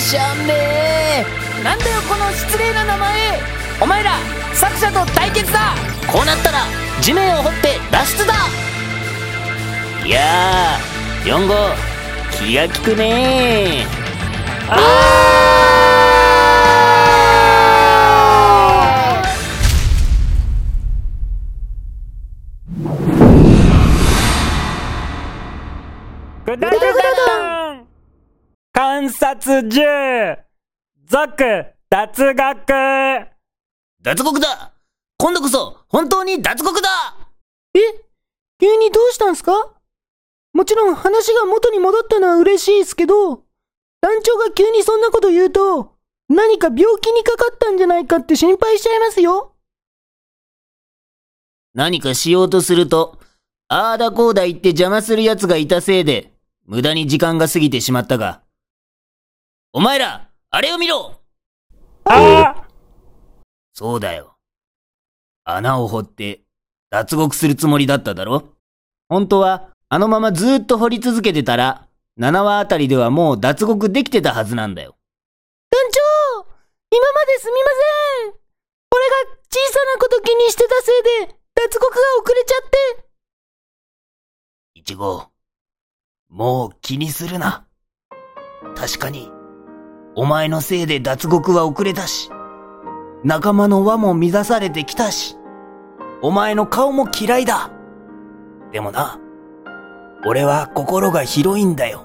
しゃねえなんだよこの失礼な名前。お前ら作者と対決だ。こうなったら地面を掘って脱出だ。いやー4号気が利くねグダグダン観察10続脱学脱獄だ今度こそ本当に脱獄だえ？急にどうしたんすか？もちろん話が元に戻ったのは嬉しいですけど、団長が急にそんなこと言うと、何か病気にかかったんじゃないかって心配しちゃいますよ。何かしようとすると、あーだこーだ言って邪魔する奴がいたせいで、無駄に時間が過ぎてしまったが。お前ら、あれを見ろあそうだよ。穴を掘って、脱獄するつもりだっただろ？本当は、あのままずーっと掘り続けてたら、7話あたりではもう脱獄できてたはずなんだよ。団長今まですみません俺が小さなこと気にしてたせいで、脱獄が遅れちゃって。いちご、もう気にするな。確かに、お前のせいで脱獄は遅れたし、仲間の輪も乱されてきたし、お前の顔も嫌いだ。でもな、俺は心が広いんだよ。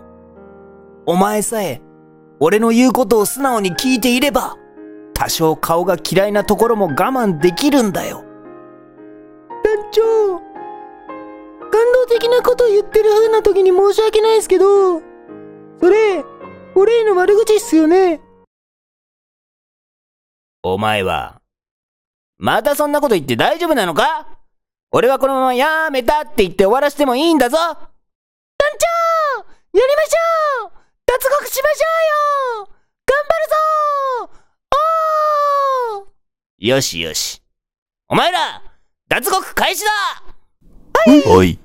お前さえ、俺の言うことを素直に聞いていれば、多少顔が嫌いなところも我慢できるんだよ。団長感動的なこと言ってる風な時に申し訳ないですけど、それ、俺への悪口っすよね。お前は、またそんなこと言って大丈夫なのか？俺はこのままやめたって言って終わらせてもいいんだぞ。団長！やりましょう！脱獄しましょうよ！頑張るぞ！おー！よしよし。お前ら、脱獄開始だ！はい。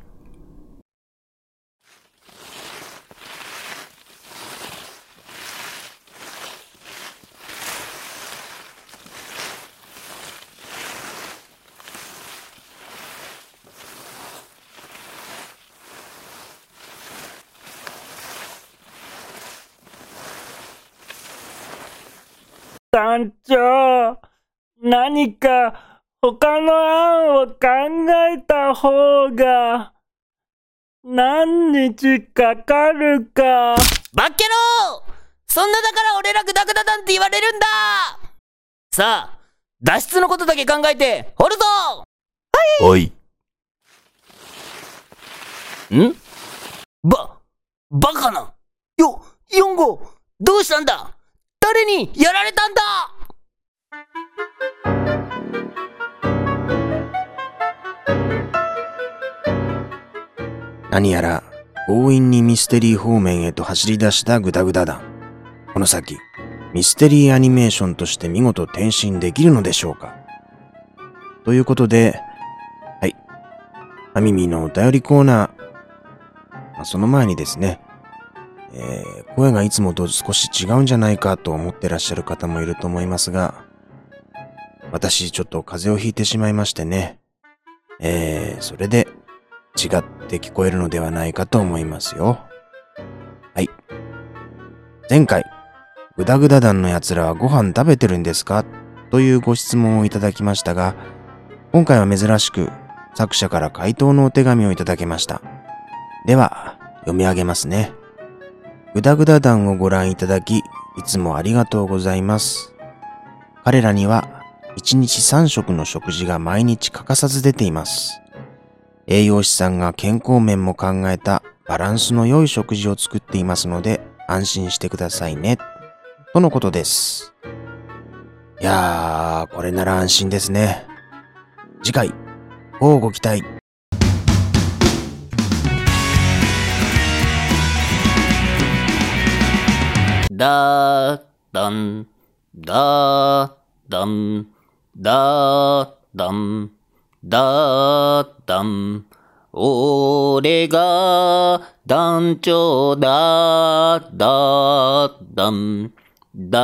団長何か他の案を考えた方が何日かかるか。バッケロー!そんなだから俺らグダグダ団って言われるんだ!さあ、脱出のことだけ考えて、掘るぞ!はい。ん?ば、バカな。よ、4号どうしたんだ?誰にやられたんだ何やら強引にミステリー方面へと走り出したグダグダ団。この先、ミステリーアニメーションとして見事転身できるのでしょうか？ということで、はい。アミミのお便りコーナー。まあ、その前にですね、えー声がいつもと少し違うんじゃないかと思ってらっしゃる方もいると思いますが、私ちょっと風邪をひいてしまいましてね。えー、それで違って聞こえるのではないかと思いますよ。はい。前回、グダグダ団の奴らはご飯食べてるんですかというご質問をいただきましたが、今回は珍しく作者から回答のお手紙をいただけました。では、読み上げますね。グダグダ団をご覧いただき、いつもありがとうございます。彼らには、1日3食の食事が毎日欠かさず出ています。栄養士さんが健康面も考えたバランスの良い食事を作っていますので安心してくださいね。とのことです。いやー、これなら安心ですね。次回、乞うご期待。だーだん、だーだん、だーだん、だーだん。俺が団長だーだーだん、だ